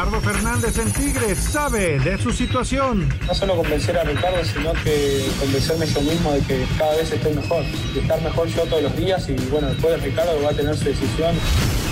Ricardo Fernández en Tigres sabe de su situación. No solo convencer a Ricardo, sino que convencerme yo mismo de que cada vez estoy mejor, de estar mejor yo todos los días y bueno, después de Ricardo va a tener su decisión.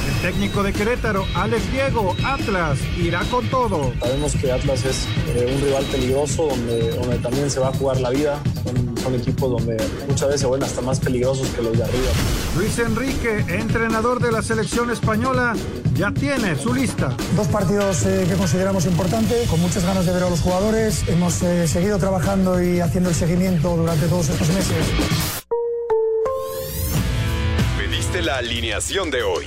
El técnico de Querétaro, Alex Diego, Atlas, irá con todo. Sabemos que Atlas es eh, un rival peligroso donde, donde también se va a jugar la vida. Son, son equipos donde muchas veces se vuelven hasta más peligrosos que los de arriba. Luis Enrique, entrenador de la selección española, ya tiene su lista. Dos partidos eh, que consideramos importantes, con muchas ganas de ver a los jugadores. Hemos eh, seguido trabajando y haciendo el seguimiento durante todos estos meses. Pediste la alineación de hoy.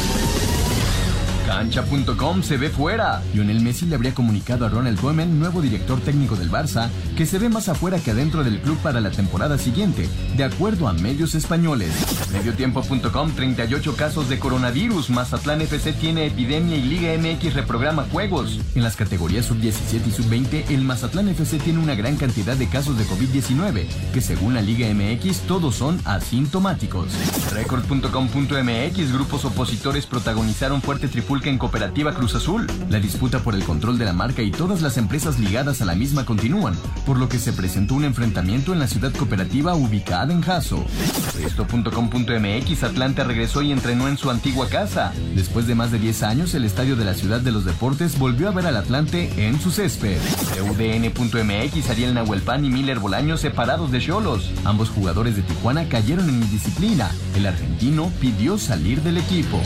Cancha.com se ve fuera. Lionel Messi le habría comunicado a Ronald Koeman, nuevo director técnico del Barça, que se ve más afuera que adentro del club para la temporada siguiente, de acuerdo a medios españoles. Mediotiempo.com 38 casos de coronavirus. Mazatlán FC tiene epidemia y Liga MX reprograma juegos. En las categorías sub-17 y sub-20, el Mazatlán FC tiene una gran cantidad de casos de COVID-19, que según la Liga MX todos son asintomáticos. Record.com.mx grupos opositores protagonizaron fuerte en Cooperativa Cruz Azul. La disputa por el control de la marca y todas las empresas ligadas a la misma continúan, por lo que se presentó un enfrentamiento en la ciudad cooperativa ubicada en Jaso. Esto.com.mx Atlanta regresó y entrenó en su antigua casa. Después de más de 10 años, el estadio de la ciudad de los deportes volvió a ver al Atlante en su césped. UDN.mx Ariel Nahuelpan y Miller Bolaños separados de Cholos. Ambos jugadores de Tijuana cayeron en indisciplina. El argentino pidió salir del equipo.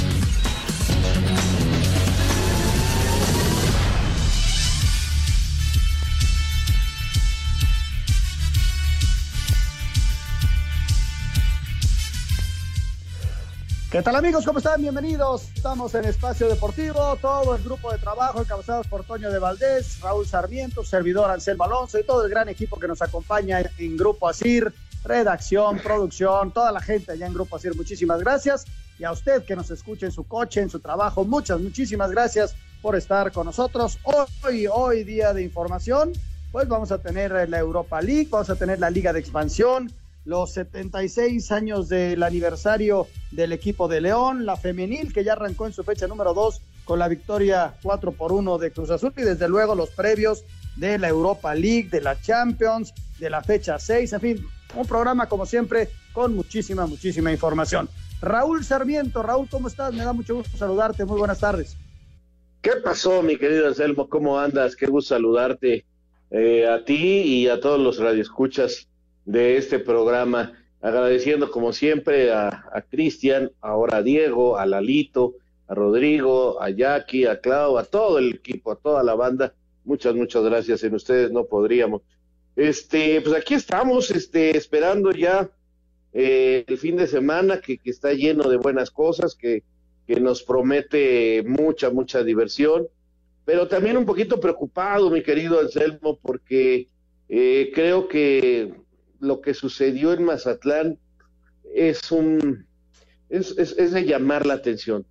¿Qué tal amigos? ¿Cómo están? Bienvenidos. Estamos en Espacio Deportivo, todo el grupo de trabajo encabezados por Toño de Valdés, Raúl Sarmiento, servidor Anselmo Alonso y todo el gran equipo que nos acompaña en Grupo Asir, redacción, producción, toda la gente allá en Grupo Asir. Muchísimas gracias. Y a usted que nos escuche en su coche, en su trabajo, muchas, muchísimas gracias por estar con nosotros. Hoy, hoy día de información, pues vamos a tener la Europa League, vamos a tener la Liga de Expansión, los 76 años del aniversario del equipo de León, la femenil que ya arrancó en su fecha número 2 con la victoria 4 por 1 de Cruz Azul y desde luego los previos de la Europa League, de la Champions, de la fecha 6, en fin, un programa como siempre con muchísima, muchísima información. Raúl Sarmiento, Raúl, ¿cómo estás? Me da mucho gusto saludarte, muy buenas tardes. ¿Qué pasó, mi querido Anselmo? ¿Cómo andas? Qué gusto saludarte eh, a ti y a todos los radioescuchas de este programa. Agradeciendo como siempre a, a Cristian, ahora a Diego, a Lalito, a Rodrigo, a Jackie, a Clau, a todo el equipo, a toda la banda. Muchas, muchas gracias. En ustedes no podríamos. Este, pues aquí estamos, este, esperando ya eh, el fin de semana que, que, está lleno de buenas cosas, que, que nos promete mucha, mucha diversión, pero también un poquito preocupado, mi querido Anselmo, porque eh, creo que lo que sucedió en Mazatlán es un es, es, es de llamar la atención.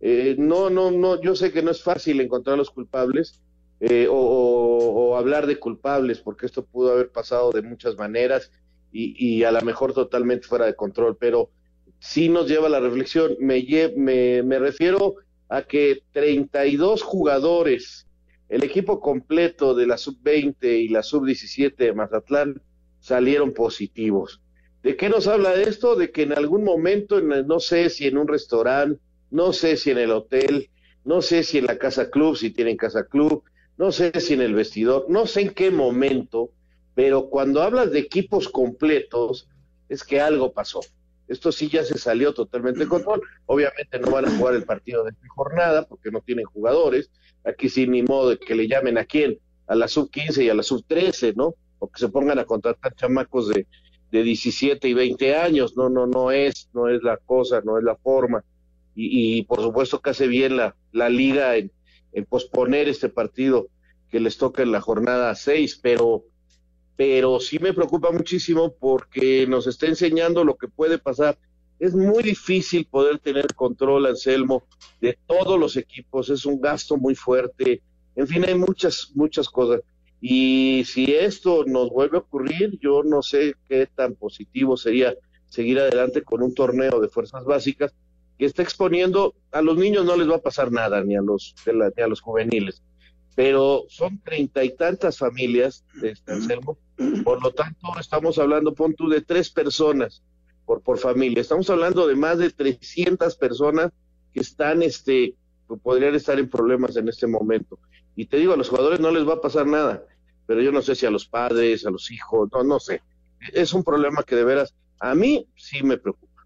Eh, no, no, no, yo sé que no es fácil encontrar los culpables eh, o, hablar de culpables, porque esto pudo haber pasado de muchas maneras y, y, a lo mejor totalmente fuera de control, pero sí nos lleva a la reflexión. Me, me, me refiero a que 32 jugadores, el equipo completo de la sub-20 y la sub-17 de Mazatlán, salieron positivos. ¿De qué nos habla esto? De que en algún momento, en, no sé si en un restaurante, no sé si en el hotel, no sé si en la casa club, si tienen casa club, no sé si en el vestidor, no sé en qué momento, pero cuando hablas de equipos completos, es que algo pasó. Esto sí ya se salió totalmente de control. Obviamente no van a jugar el partido de esta jornada porque no tienen jugadores. Aquí sí ni modo de que le llamen a quién, a la sub 15 y a la sub 13, ¿no? O que se pongan a contratar chamacos de, de 17 y 20 años, no, no, no es, no es la cosa, no es la forma. Y, por supuesto que hace bien la, la liga en, en, posponer este partido que les toca en la jornada 6, pero, pero sí me preocupa muchísimo porque nos está enseñando lo que puede pasar. Es muy difícil poder tener control, Anselmo, de todos los equipos, es un gasto muy fuerte, en fin, hay muchas, muchas cosas. Y si esto nos vuelve a ocurrir, yo no sé qué tan positivo sería seguir adelante con un torneo de fuerzas básicas que está exponiendo a los niños no les va a pasar nada ni a los ni a los juveniles pero son treinta y tantas familias de este Anselmo. Por lo tanto estamos hablando pon tú de tres personas por por familia. Estamos hablando de más de 300 personas que están este podrían estar en problemas en este momento y te digo, a los jugadores no les va a pasar nada, pero yo no sé si a los padres, a los hijos, no, no sé. Es un problema que de veras a mí sí me preocupa.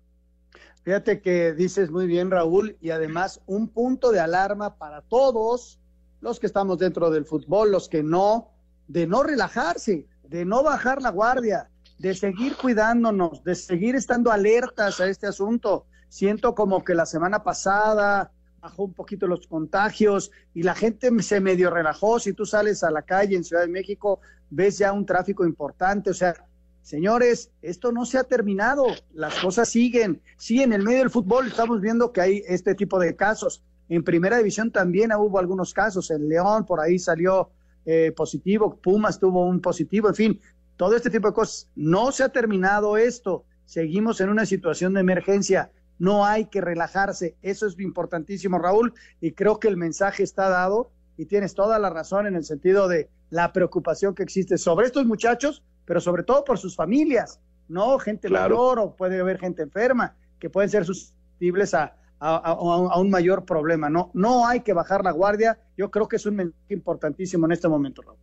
Fíjate que dices muy bien, Raúl, y además un punto de alarma para todos los que estamos dentro del fútbol, los que no, de no relajarse, de no bajar la guardia, de seguir cuidándonos, de seguir estando alertas a este asunto. Siento como que la semana pasada, bajó un poquito los contagios y la gente se medio relajó. Si tú sales a la calle en Ciudad de México, ves ya un tráfico importante. O sea, señores, esto no se ha terminado. Las cosas siguen. Sí, en el medio del fútbol estamos viendo que hay este tipo de casos. En primera división también hubo algunos casos. En León por ahí salió eh, positivo, Pumas tuvo un positivo, en fin, todo este tipo de cosas. No se ha terminado esto. Seguimos en una situación de emergencia no hay que relajarse. Eso es importantísimo, Raúl, y creo que el mensaje está dado y tienes toda la razón en el sentido de la preocupación que existe sobre estos muchachos, pero sobre todo por sus familias, ¿no? Gente mayor o puede haber gente enferma que pueden ser susceptibles a, a, un mayor problema, ¿no? No hay que bajar la guardia. Yo creo que es un mensaje importantísimo en este momento, Raúl.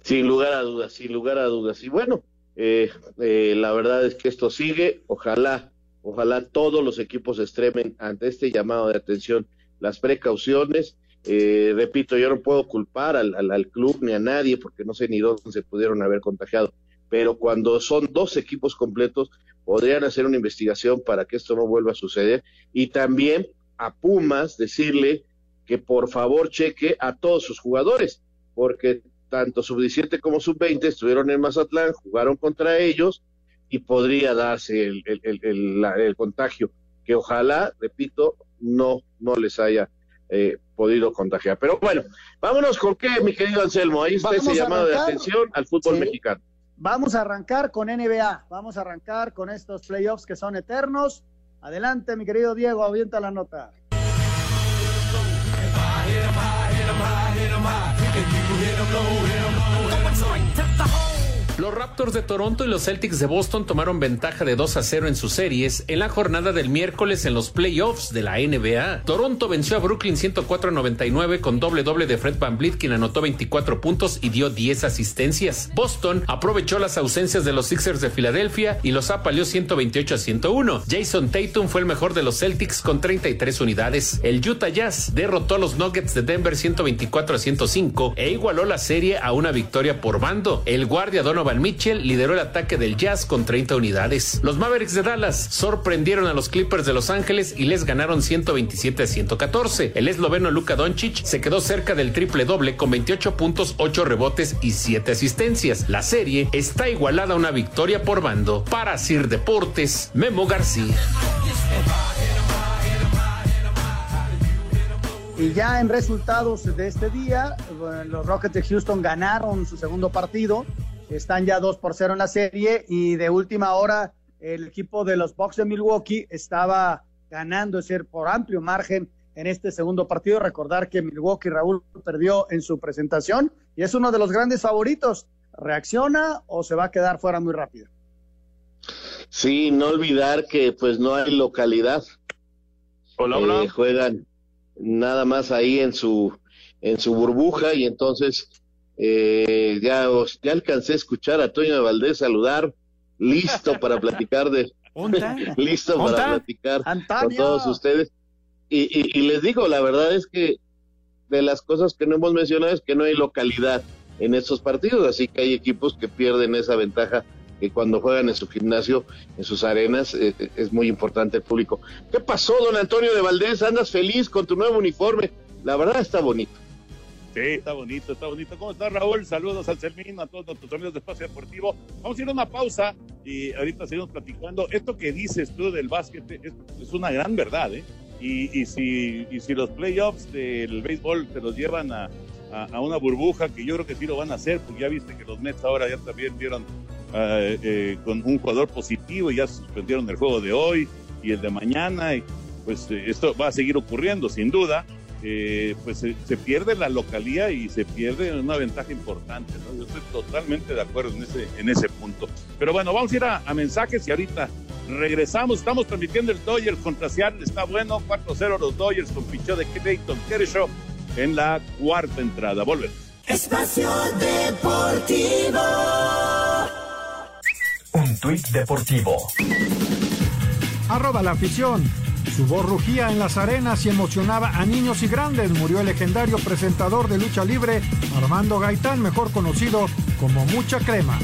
Sin lugar a dudas, sin lugar a dudas. Y bueno, eh, eh, la verdad es que esto sigue. Ojalá Ojalá todos los equipos extremen ante este llamado de atención las precauciones. Eh, repito, yo no puedo culpar al, al, club ni a nadie porque no sé ni dónde se pudieron haber contagiado, pero cuando son dos equipos completos, podrían hacer una investigación para que esto no vuelva a suceder y también a Pumas decirle que por favor cheque a todos sus jugadores, porque tanto sub-17 como sub-20 estuvieron en Mazatlán, jugaron contra ellos y podría darse el, el, contagio, que ojalá, repito, no, no les haya eh, podido contagiar. Pero bueno, vámonos con qué, mi querido Anselmo, ahí está ese llamado de atención al fútbol mexicano. Vamos a arrancar con NBA, vamos a arrancar con estos playoffs que son eternos. Adelante, mi querido Diego, avienta la nota. Los Raptors de Toronto y los Celtics de Boston tomaron ventaja de 2 a 0 en sus series en la jornada del miércoles en los playoffs de la NBA. Toronto venció a Brooklyn 104 a 99 con doble doble de Fred Van Vliet, quien anotó 24 puntos y dio 10 asistencias. Boston aprovechó las ausencias de los Sixers de Filadelfia y los apaleó 128 a 101. Jason Tatum fue el mejor de los Celtics con 33 unidades. El Utah Jazz derrotó a los Nuggets de Denver 124 a 105 e igualó la serie a una victoria por bando. El guardia Donovan Mitchell lideró el ataque del Jazz con 30 unidades. Los Mavericks de Dallas sorprendieron a los Clippers de Los Ángeles y les ganaron 127 a 114. El esloveno Luka Doncic se quedó cerca del triple doble con 28 puntos, 8 rebotes y 7 asistencias. La serie está igualada a una victoria por bando. Para Sir Deportes, Memo García. Y ya en resultados de este día, los Rockets de Houston ganaron su segundo partido están ya 2 por 0 en la serie y de última hora el equipo de los Bucks de Milwaukee estaba ganando, es decir, por amplio margen en este segundo partido. Recordar que Milwaukee Raúl perdió en su presentación y es uno de los grandes favoritos. ¿Reacciona o se va a quedar fuera muy rápido? Sí, no olvidar que pues no hay localidad. Hola, hola. Eh, juegan nada más ahí en su en su burbuja y entonces eh, ya, ya alcancé a escuchar a Toño de Valdés saludar, listo para platicar de, listo para platicar con todos ustedes. Y, y, les digo, la verdad es que de las cosas que no hemos mencionado es que no hay localidad en estos partidos, así que hay equipos que pierden esa ventaja que cuando juegan en su gimnasio, en sus arenas, eh, eh, es muy importante el público. ¿Qué pasó, don Antonio de Valdés? ¿Andas feliz con tu nuevo uniforme? La verdad está bonito. Sí, está bonito, está bonito. ¿Cómo estás, Raúl? Saludos al Sermín, a todos nuestros amigos de Espacio Deportivo. Vamos a ir a una pausa y ahorita seguimos platicando. Esto que dices tú del básquet es, una gran verdad, ¿eh? Y, si, los playoffs del béisbol te los llevan a, una burbuja, que yo creo que sí lo van a hacer, porque ya viste que los Mets ahora ya también dieron eh, eh, con un jugador positivo y ya suspendieron el juego de hoy y el de mañana. Y pues eh, esto va a seguir ocurriendo, sin duda eh, pues se, pierde la localía y se pierde una ventaja importante. Yo estoy totalmente de acuerdo en ese, en ese punto. Pero bueno, vamos a ir a, mensajes y ahorita regresamos. Estamos transmitiendo el Dodgers contra Seattle. Está bueno, 4-0 los Dodgers con pichó de Clayton Kershaw en la cuarta entrada. Volvemos. Espacio Deportivo. Un tuit deportivo. Arroba la afición. Su voz rugía en las arenas y emocionaba a niños y grandes. Murió el legendario presentador de lucha libre Armando Gaitán, mejor conocido como Mucha Crema.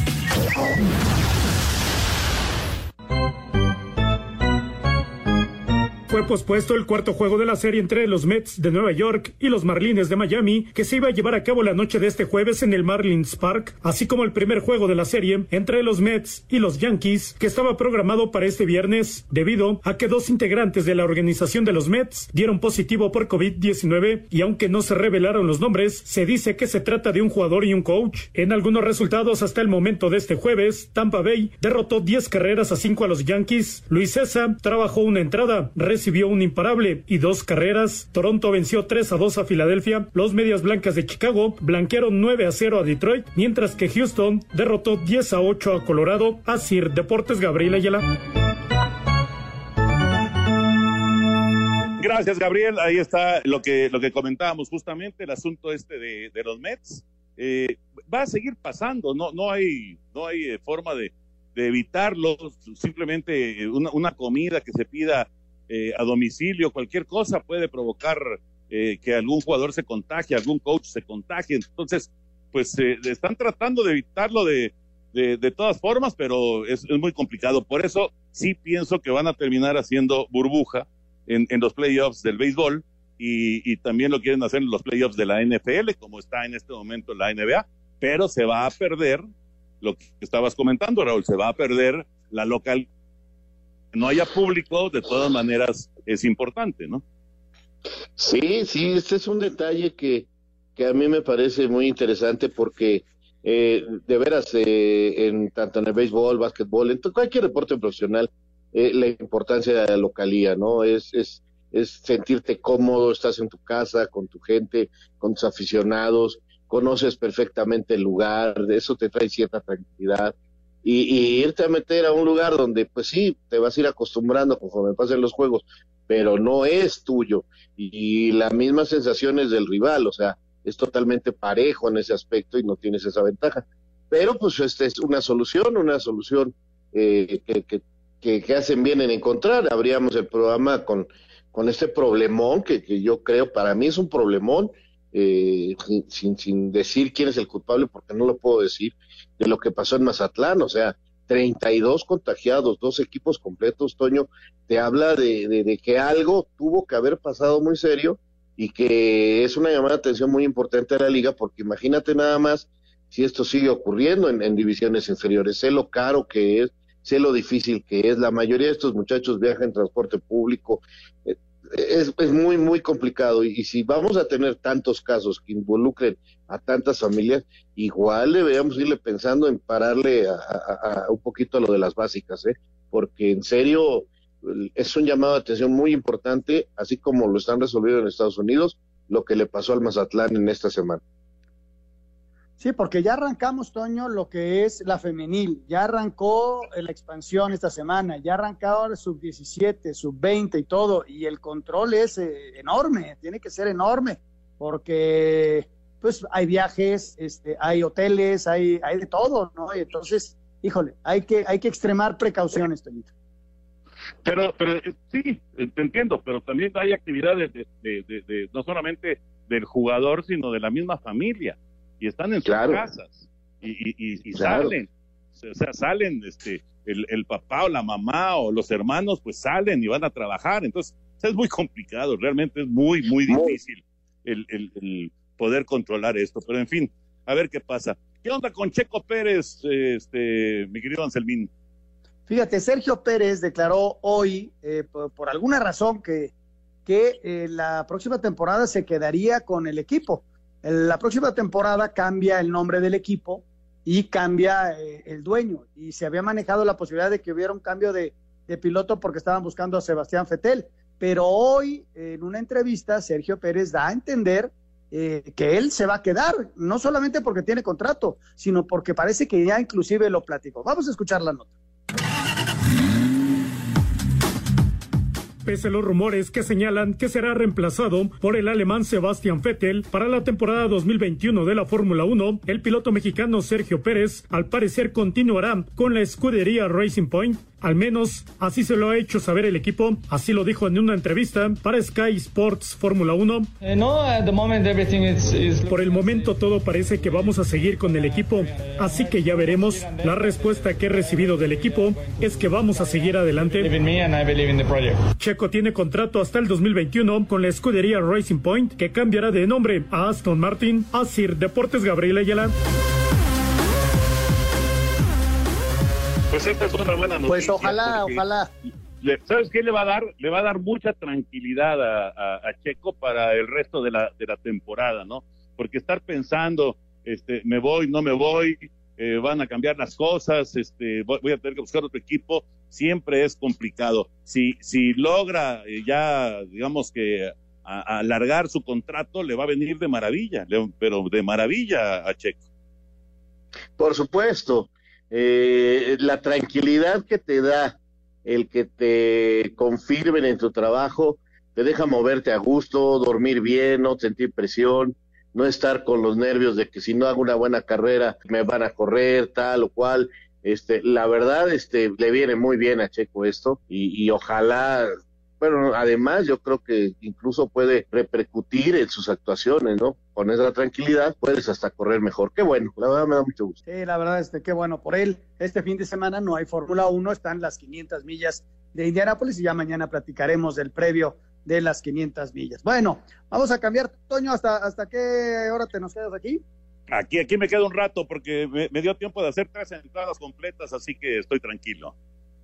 Fue pospuesto el cuarto juego de la serie entre los Mets de Nueva York y los Marlins de Miami, que se iba a llevar a cabo la noche de este jueves en el Marlins Park, así como el primer juego de la serie entre los Mets y los Yankees, que estaba programado para este viernes, debido a que dos integrantes de la organización de los Mets dieron positivo por COVID-19 y aunque no se revelaron los nombres, se dice que se trata de un jugador y un coach. En algunos resultados hasta el momento de este jueves, Tampa Bay derrotó 10 carreras a 5 a los Yankees. Luis César trabajó una entrada, un imparable y dos carreras. Toronto venció 3 a 2 a Filadelfia. Los Medias Blancas de Chicago blanquearon 9 a 0 a Detroit, mientras que Houston derrotó 10 a 8 a Colorado. A Sir Deportes Gabriel Ayala. Gracias, Gabriel. Ahí está lo que, lo que comentábamos justamente, el asunto este de, los Mets. Eh, va a seguir pasando, no, no hay, no hay eh, forma de, evitarlo. Simplemente una, una, comida que se pida eh, a domicilio, cualquier cosa puede provocar eh, que algún jugador se contagie, algún coach se contagie. Entonces, pues eh, están tratando de evitarlo de, de, todas formas, pero es, muy complicado. Por eso sí pienso que van a terminar haciendo burbuja en, en los playoffs del béisbol y, y, también lo quieren hacer en los playoffs de la NFL, como está en este momento la NBA, pero se va a perder lo que estabas comentando, Raúl, se va a perder la local no haya público, de todas maneras es importante, ¿no? Sí, sí, este es un detalle que, que a mí me parece muy interesante porque eh, de veras, eh, en tanto en el béisbol, básquetbol, en cualquier deporte profesional, eh, la importancia de la localía, ¿no? Es, es, es sentirte cómodo, estás en tu casa, con tu gente, con tus aficionados, conoces perfectamente el lugar, eso te trae cierta tranquilidad y, irte a meter a un lugar donde, pues sí, te vas a ir acostumbrando conforme pasen los juegos, pero no es tuyo. Y, las mismas sensaciones del rival, o sea, es totalmente parejo en ese aspecto y no tienes esa ventaja. Pero pues esta es una solución, una solución eh, que, que, hacen bien en encontrar. Abríamos el programa con, con este problemón, que, que yo creo para mí es un problemón, eh, sin, sin decir quién es el culpable, porque no lo puedo decir, de lo que pasó en Mazatlán, o sea, 32 contagiados, dos equipos completos, Toño, te habla de, de, que algo tuvo que haber pasado muy serio y que es una llamada de atención muy importante a la liga, porque imagínate nada más si esto sigue ocurriendo en, divisiones inferiores, sé lo caro que es, sé lo difícil que es, la mayoría de estos muchachos viajan en transporte público, eh, es, es, muy, muy complicado. Y, si vamos a tener tantos casos que involucren a tantas familias, igual deberíamos irle pensando en pararle a, un poquito a lo de las básicas, ¿eh? porque en serio es un llamado de atención muy importante, así como lo están resolviendo en Estados Unidos, lo que le pasó al Mazatlán en esta semana. Sí, porque ya arrancamos, Toño, lo que es la femenil. Ya arrancó la expansión esta semana, ya arrancado el sub-17, sub-20 y todo. Y el control es eh, enorme, tiene que ser enorme, porque pues hay viajes, este, hay hoteles, hay, hay de todo, ¿no? Y entonces, híjole, hay que, hay que extremar precauciones, Toñito. Pero, pero eh, sí, eh, te entiendo, pero también hay actividades de, de, no solamente del jugador, sino de la misma familia y están en sus casas y, y, salen. o sea, salen, este, el, el, papá o la mamá o los hermanos, pues salen y van a trabajar. Entonces, es muy complicado, realmente es muy, muy difícil el, el, el, poder controlar esto. Pero en fin, a ver qué pasa. ¿Qué onda con Checo Pérez, este, mi querido Anselmín? Fíjate, Sergio Pérez declaró hoy, eh, por, por, alguna razón, que, que eh, la próxima temporada se quedaría con el equipo. La próxima temporada cambia el nombre del equipo y cambia eh, el dueño. Y se había manejado la posibilidad de que hubiera un cambio de, piloto porque estaban buscando a Sebastián Fetel. Pero hoy, en una entrevista, Sergio Pérez da a entender eh, que él se va a quedar, no solamente porque tiene contrato, sino porque parece que ya inclusive lo platicó. Vamos a escuchar la nota. Pese a los rumores que señalan que será reemplazado por el alemán Sebastian Vettel para la temporada 2021 de la Fórmula 1, el piloto mexicano Sergio Pérez al parecer continuará con la escudería Racing Point al menos así se lo ha hecho saber el equipo, así lo dijo en una entrevista para Sky Sports Fórmula 1. Por el momento todo parece que vamos a seguir con el equipo, así que ya veremos. La respuesta que he recibido del equipo es que vamos a seguir adelante. Checo tiene contrato hasta el 2021 con la escudería Racing Point, que cambiará de nombre a Aston Martin. Asir Deportes Gabriel Ayala. Pues esta es una buena noticia. Pues ojalá, ojalá. Le, ¿Sabes qué le va a dar? Le va a dar mucha tranquilidad a, a, a, Checo para el resto de la, de la temporada, ¿no? Porque estar pensando, este, me voy, no me voy, eh, van a cambiar las cosas, este, voy, voy, a tener que buscar otro equipo, siempre es complicado. Si, si logra eh, ya, digamos que a, alargar su contrato, le va a venir de maravilla, pero de maravilla a Checo. Por supuesto eh, la tranquilidad que te da el que te confirmen en tu trabajo, te deja moverte a gusto, dormir bien, no sentir presión, no estar con los nervios de que si no hago una buena carrera me van a correr, tal o cual. Este, la verdad, este, le viene muy bien a Checo esto y, y ojalá bueno, además yo creo que incluso puede repercutir en sus actuaciones, ¿no? Con esa tranquilidad puedes hasta correr mejor. Qué bueno, la verdad me da mucho gusto. Sí, la verdad es que qué bueno por él. Este fin de semana no hay Fórmula 1, están las 500 millas de Indianápolis y ya mañana platicaremos del previo de las 500 millas. Bueno, vamos a cambiar, Toño, ¿hasta, hasta qué hora te nos quedas aquí? Aquí, aquí me quedo un rato porque me, me dio tiempo de hacer tres entradas completas, así que estoy tranquilo.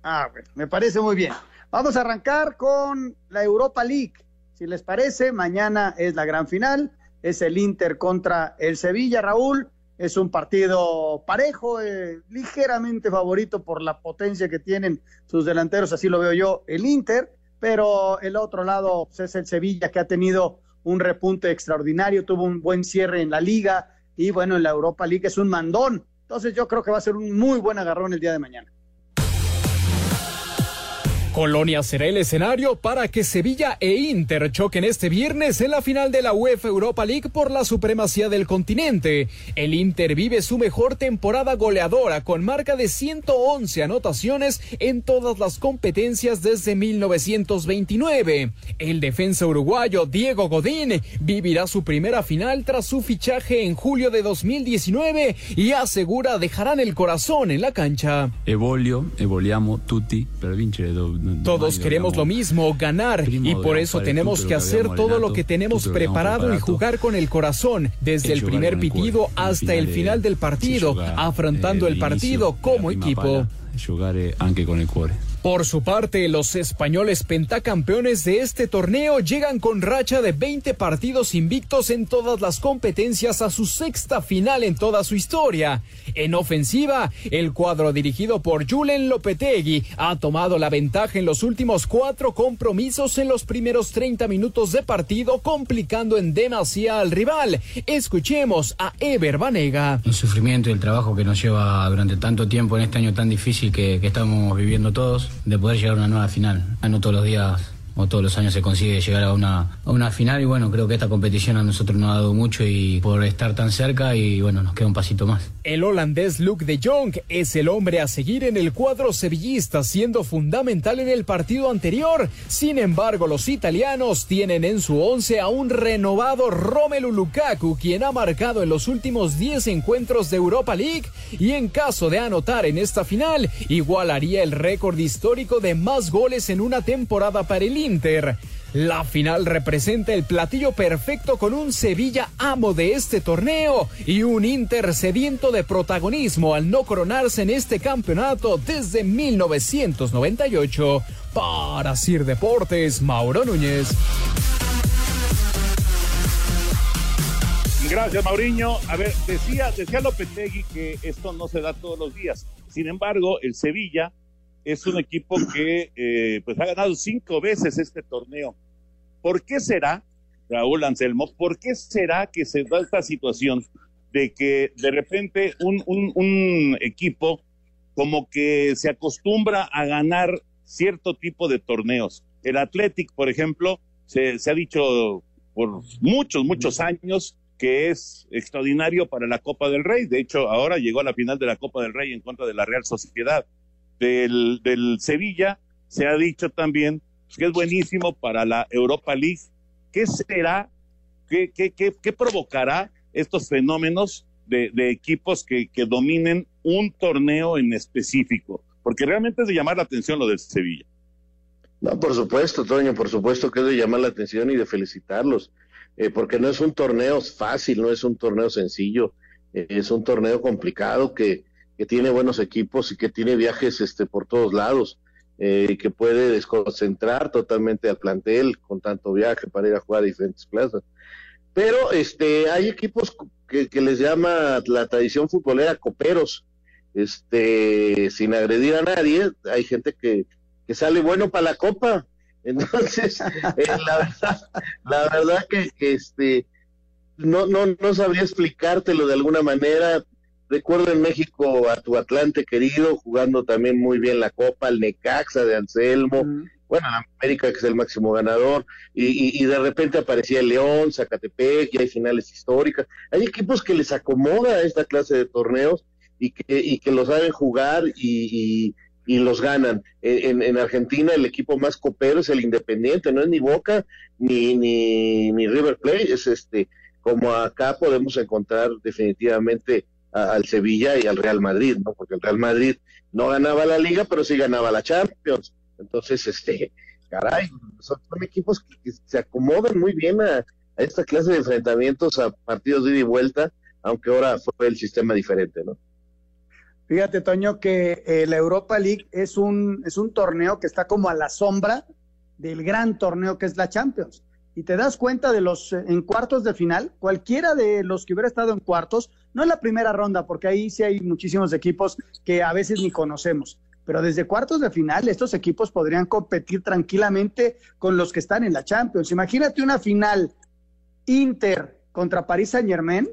Ah, bueno, me parece muy bien. Vamos a arrancar con la Europa League. Si les parece, mañana es la gran final. Es el Inter contra el Sevilla, Raúl. Es un partido parejo, eh, ligeramente favorito por la potencia que tienen sus delanteros, así lo veo yo, el Inter. Pero el otro lado pues, es el Sevilla, que ha tenido un repunte extraordinario, tuvo un buen cierre en la liga y bueno, en la Europa League es un mandón. Entonces yo creo que va a ser un muy buen agarrón el día de mañana. Colonia será el escenario para que Sevilla e Inter choquen este viernes en la final de la UEFA Europa League por la supremacía del continente. El Inter vive su mejor temporada goleadora con marca de 111 anotaciones en todas las competencias desde 1929. El defensa uruguayo Diego Godín vivirá su primera final tras su fichaje en julio de 2019 y asegura dejarán el corazón en la cancha. Evolio, evoliamo tutti per vincere todos queremos lo mismo, ganar, y por eso tenemos que hacer todo lo que tenemos preparado y jugar con el corazón, desde el primer pitido hasta el final del partido, afrontando el partido como equipo. Jugar anche con el cuore. Por su parte, los españoles pentacampeones de este torneo llegan con racha de 20 partidos invictos en todas las competencias a su sexta final en toda su historia. En ofensiva, el cuadro dirigido por Julen Lopetegui ha tomado la ventaja en los últimos cuatro compromisos en los primeros 30 minutos de partido, complicando en demasía al rival. Escuchemos a Ever Banega. El sufrimiento y el trabajo que nos lleva durante tanto tiempo en este año tan difícil que, que estamos viviendo todos de poder llegar a una nueva final. No todos los días todos los años se consigue llegar a una, a una final y bueno, creo que esta competición a nosotros nos ha dado mucho y por estar tan cerca y bueno, nos queda un pasito más. El holandés Luke de Jong es el hombre a seguir en el cuadro sevillista, siendo fundamental en el partido anterior. Sin embargo, los italianos tienen en su once a un renovado Romelu Lukaku, quien ha marcado en los últimos 10 encuentros de Europa League y en caso de anotar en esta final, igualaría el récord histórico de más goles en una temporada para el La final representa el platillo perfecto con un Sevilla amo de este torneo y un Inter sediento de protagonismo al no coronarse en este campeonato desde 1998. Para Sir Deportes, Mauro Núñez. Gracias, Mauriño. A ver, decía, decía Lopetegui que esto no se da todos los días. Sin embargo, el Sevilla es un equipo que eh, pues ha ganado cinco veces este torneo. ¿Por qué será, Raúl Anselmo, por qué será que se da esta situación de que de repente un, un, equipo como que se acostumbra a ganar cierto tipo de torneos? El Athletic, por ejemplo, se, se ha dicho por muchos, muchos años que es extraordinario para la Copa del Rey. De hecho, ahora llegó a la final de la Copa del Rey en contra de la Real Sociedad del, del Sevilla, se ha dicho también que es buenísimo para la Europa League. ¿Qué será? ¿Qué, qué, qué, provocará estos fenómenos de, de equipos que, que, dominen un torneo en específico? Porque realmente es de llamar la atención lo del Sevilla. No, por supuesto, Toño, por supuesto que es de llamar la atención y de felicitarlos, eh, porque no es un torneo fácil, no es un torneo sencillo, eh, es un torneo complicado que, que tiene buenos equipos y que tiene viajes este, por todos lados, eh, que puede desconcentrar totalmente al plantel con tanto viaje para ir a jugar a diferentes plazas. Pero este, hay equipos que, les llama la tradición futbolera coperos, este, sin agredir a nadie, hay gente que, que sale bueno para la copa. Entonces, eh, la verdad, la verdad que, que este, no, no, no sabría explicártelo de alguna manera, Recuerdo en México a tu Atlante querido, jugando también muy bien la Copa, el Necaxa de Anselmo, bueno, América que es el máximo ganador, y, de repente aparecía el León, Zacatepec, y hay finales históricas. Hay equipos que les acomoda esta clase de torneos y que, y que los saben jugar y, los ganan. En, en, Argentina el equipo más copero es el Independiente, no es ni Boca ni, ni, ni River Plate, es este, como acá podemos encontrar definitivamente al Sevilla y al Real Madrid, ¿no? Porque el Real Madrid no ganaba la liga, pero sí ganaba la Champions. Entonces, este, caray, son, equipos que, se acomodan muy bien a, esta clase de enfrentamientos a partidos de ida y vuelta, aunque ahora fue el sistema diferente, ¿no? Fíjate, Toño, que eh, la Europa League es un, es un torneo que está como a la sombra del gran torneo que es la Champions y te das cuenta de los eh, en cuartos de final, cualquiera de los que hubiera estado en cuartos, no en la primera ronda, porque ahí sí hay muchísimos equipos que a veces ni conocemos, pero desde cuartos de final estos equipos podrían competir tranquilamente con los que están en la Champions. Imagínate una final Inter contra París Saint Germain,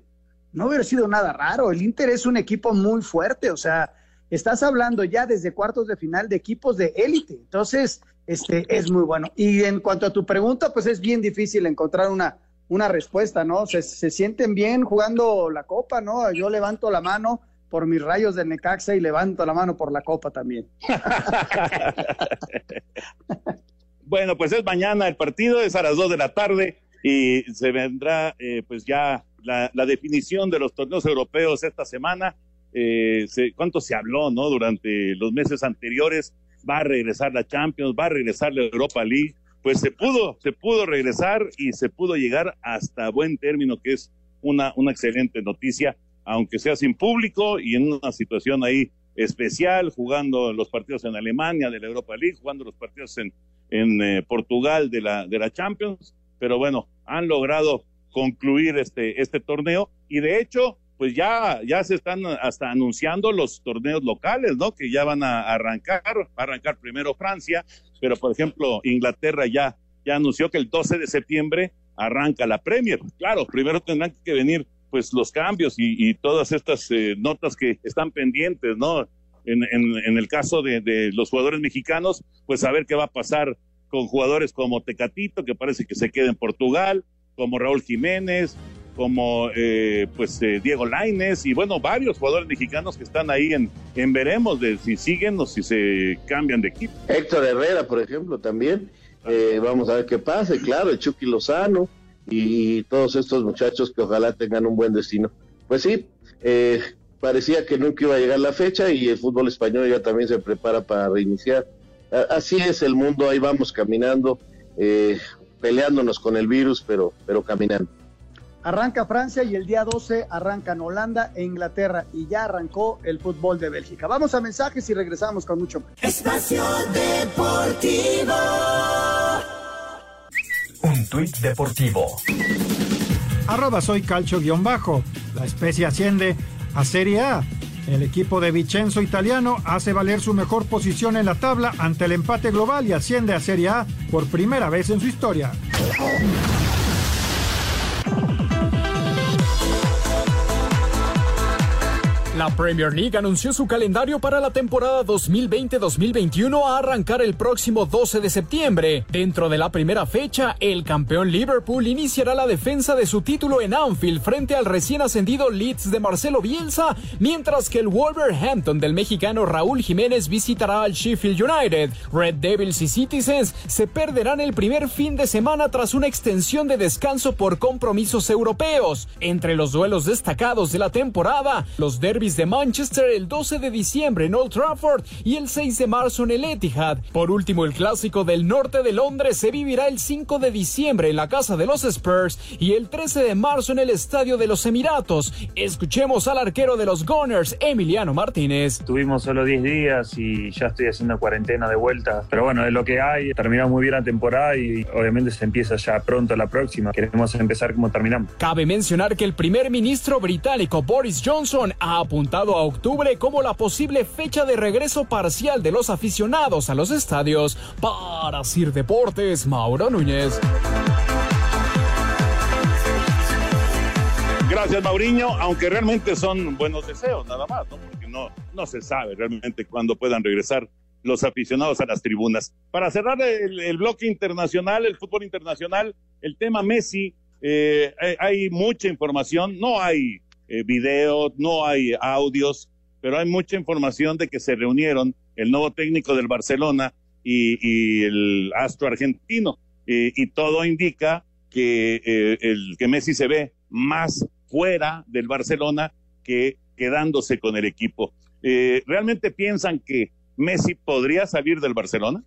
no hubiera sido nada raro, el Inter es un equipo muy fuerte, o sea, estás hablando ya desde cuartos de final de equipos de élite, entonces este, es muy bueno. Y en cuanto a tu pregunta, pues es bien difícil encontrar una, una respuesta, ¿no? Se, se sienten bien jugando la copa, ¿no? Yo levanto la mano por mis rayos de Necaxa y levanto la mano por la copa también. bueno, pues es mañana el partido, es a las 2 de la tarde y se vendrá eh, pues ya la, la, definición de los torneos europeos esta semana. Eh, ¿Cuánto se habló, no? Durante los meses anteriores va a regresar la Champions, va a regresar la Europa League, pues se pudo, se pudo regresar y se pudo llegar hasta buen término, que es una, una excelente noticia, aunque sea sin público y en una situación ahí especial, jugando los partidos en Alemania de la Europa League, jugando los partidos en, en eh, Portugal de la, de la Champions, pero bueno, han logrado concluir este, este torneo y de hecho pues ya, ya se están hasta anunciando los torneos locales, ¿no? Que ya van a arrancar, va a arrancar primero Francia, pero por ejemplo Inglaterra ya, ya anunció que el 12 de septiembre arranca la Premier. Claro, primero tendrán que venir pues los cambios y, todas estas eh, notas que están pendientes, ¿no? En, en, el caso de, de, los jugadores mexicanos, pues a ver qué va a pasar con jugadores como Tecatito, que parece que se queda en Portugal, como Raúl Jiménez, como eh, pues eh, Diego Laines y bueno, varios jugadores mexicanos que están ahí en, en veremos de si siguen o si se cambian de equipo. Héctor Herrera, por ejemplo, también. Eh, vamos a ver qué pasa, y claro, el Chucky Lozano y, todos estos muchachos que ojalá tengan un buen destino. Pues sí, parecía que nunca iba a llegar la fecha y el fútbol español ya también se prepara para reiniciar. Así es el mundo, ahí vamos caminando, peleándonos con el virus, pero, pero caminando. Arranca Francia y el día 12 arrancan Holanda e Inglaterra y ya arrancó el fútbol de Bélgica. Vamos a mensajes y regresamos con mucho más. Espacio Deportivo. Un tuit deportivo. Arroba soy calcio guion bajo. La especie asciende a Serie A. El equipo de Vicenzo italiano hace valer su mejor posición en la tabla ante el empate global y asciende a Serie A por primera vez en su historia. La Premier League anunció su calendario para la temporada 2020-2021 a arrancar el próximo 12 de septiembre. Dentro de la primera fecha, el campeón Liverpool iniciará la defensa de su título en Anfield frente al recién ascendido Leeds de Marcelo Bielsa, mientras que el Wolverhampton del mexicano Raúl Jiménez visitará al Sheffield United. Red Devils y Citizens se perderán el primer fin de semana tras una extensión de descanso por compromisos europeos. Entre los duelos destacados de la temporada, los derbis de Manchester el 12 de diciembre en Old Trafford y el 6 de marzo en el Etihad. Por último, el clásico del norte de Londres se vivirá el 5 de diciembre en la casa de los Spurs y el 13 de marzo en el Estadio de los Emiratos. Escuchemos al arquero de los Gunners, Emiliano Martínez. Tuvimos solo 10 días y ya estoy haciendo cuarentena de vuelta, pero bueno, es lo que hay. Terminamos muy bien la temporada y obviamente se empieza ya pronto la próxima. Queremos empezar como terminamos. Cabe mencionar que el primer ministro británico Boris Johnson ha apuntado a octubre como la posible fecha de regreso parcial de los aficionados a los estadios. Para Sir Deportes, Mauro Núñez. Gracias, Mauriño, aunque realmente son buenos deseos, nada más, ¿no? Porque no, no se sabe realmente cuándo puedan regresar los aficionados a las tribunas. Para cerrar el, bloque internacional, el fútbol internacional, el tema Messi, eh, hay mucha información, no hay eh, videos, no hay audios, pero hay mucha información de que se reunieron el nuevo técnico del Barcelona y, el astro argentino. y todo indica que, eh, el, que Messi se ve más fuera del Barcelona que quedándose con el equipo. Eh, ¿Realmente piensan que Messi podría salir del Barcelona?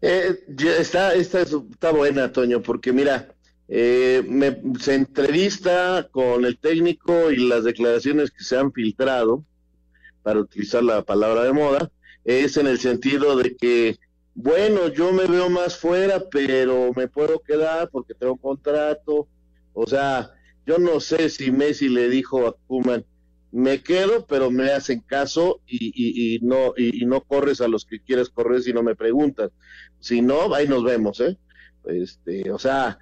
está, está, está buena, Toño, porque mira, eh, me, se entrevista con el técnico y las declaraciones que se han filtrado, para utilizar la palabra de moda, es en el sentido de que, bueno, yo me veo más fuera, pero me puedo quedar porque tengo un contrato. O sea, yo no sé si Messi le dijo a Kuman, me quedo, pero me hacen caso y, y, no y, no corres a los que quieres correr si no me preguntas. Si no, ahí nos vemos, ¿eh? Este, o sea,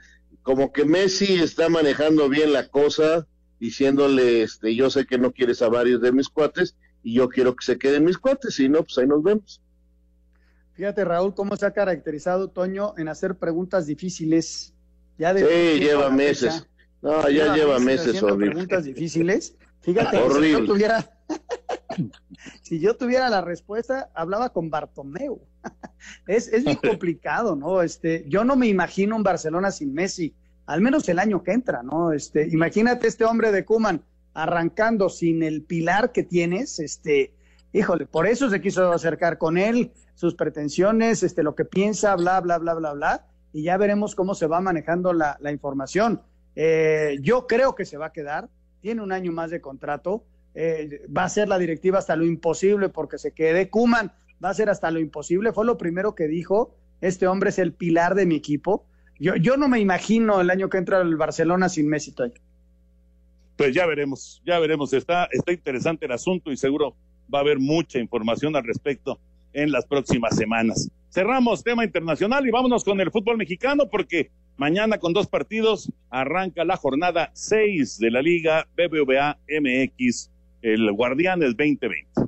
como que Messi está manejando bien la cosa, diciéndole, este, yo sé que no quieres a varios de mis cuates y yo quiero que se queden mis cuates, si no, pues ahí nos vemos. Fíjate, Raúl, cómo se ha caracterizado Toño en hacer preguntas difíciles. Ya de sí, lleva meses. No, ya lleva, meses, horrible. Preguntas difíciles. Fíjate, si yo tuviera, si yo tuviera la respuesta, hablaba con Bartomeu. Es, es muy complicado, ¿no? Este, yo no me imagino un Barcelona sin Messi, al menos el año que entra, ¿no? Este, imagínate este hombre de Kuman arrancando sin el pilar que tienes, este, híjole, por eso se quiso acercar con él, sus pretensiones, este, lo que piensa, bla, bla, bla, bla, bla, y ya veremos cómo se va manejando la, información. Eh, yo creo que se va a quedar, tiene un año más de contrato, eh, va a ser la directiva hasta lo imposible porque se quede. Kuman va a ser hasta lo imposible. Fue lo primero que dijo. Este hombre es el pilar de mi equipo. Yo, yo no me imagino el año que entra el Barcelona sin Messi. Pues ya veremos, ya veremos. Está, está interesante el asunto y seguro va a haber mucha información al respecto en las próximas semanas. Cerramos tema internacional y vámonos con el fútbol mexicano porque mañana con dos partidos arranca la jornada 6 de la Liga BBVA MX, el Guardianes 2020.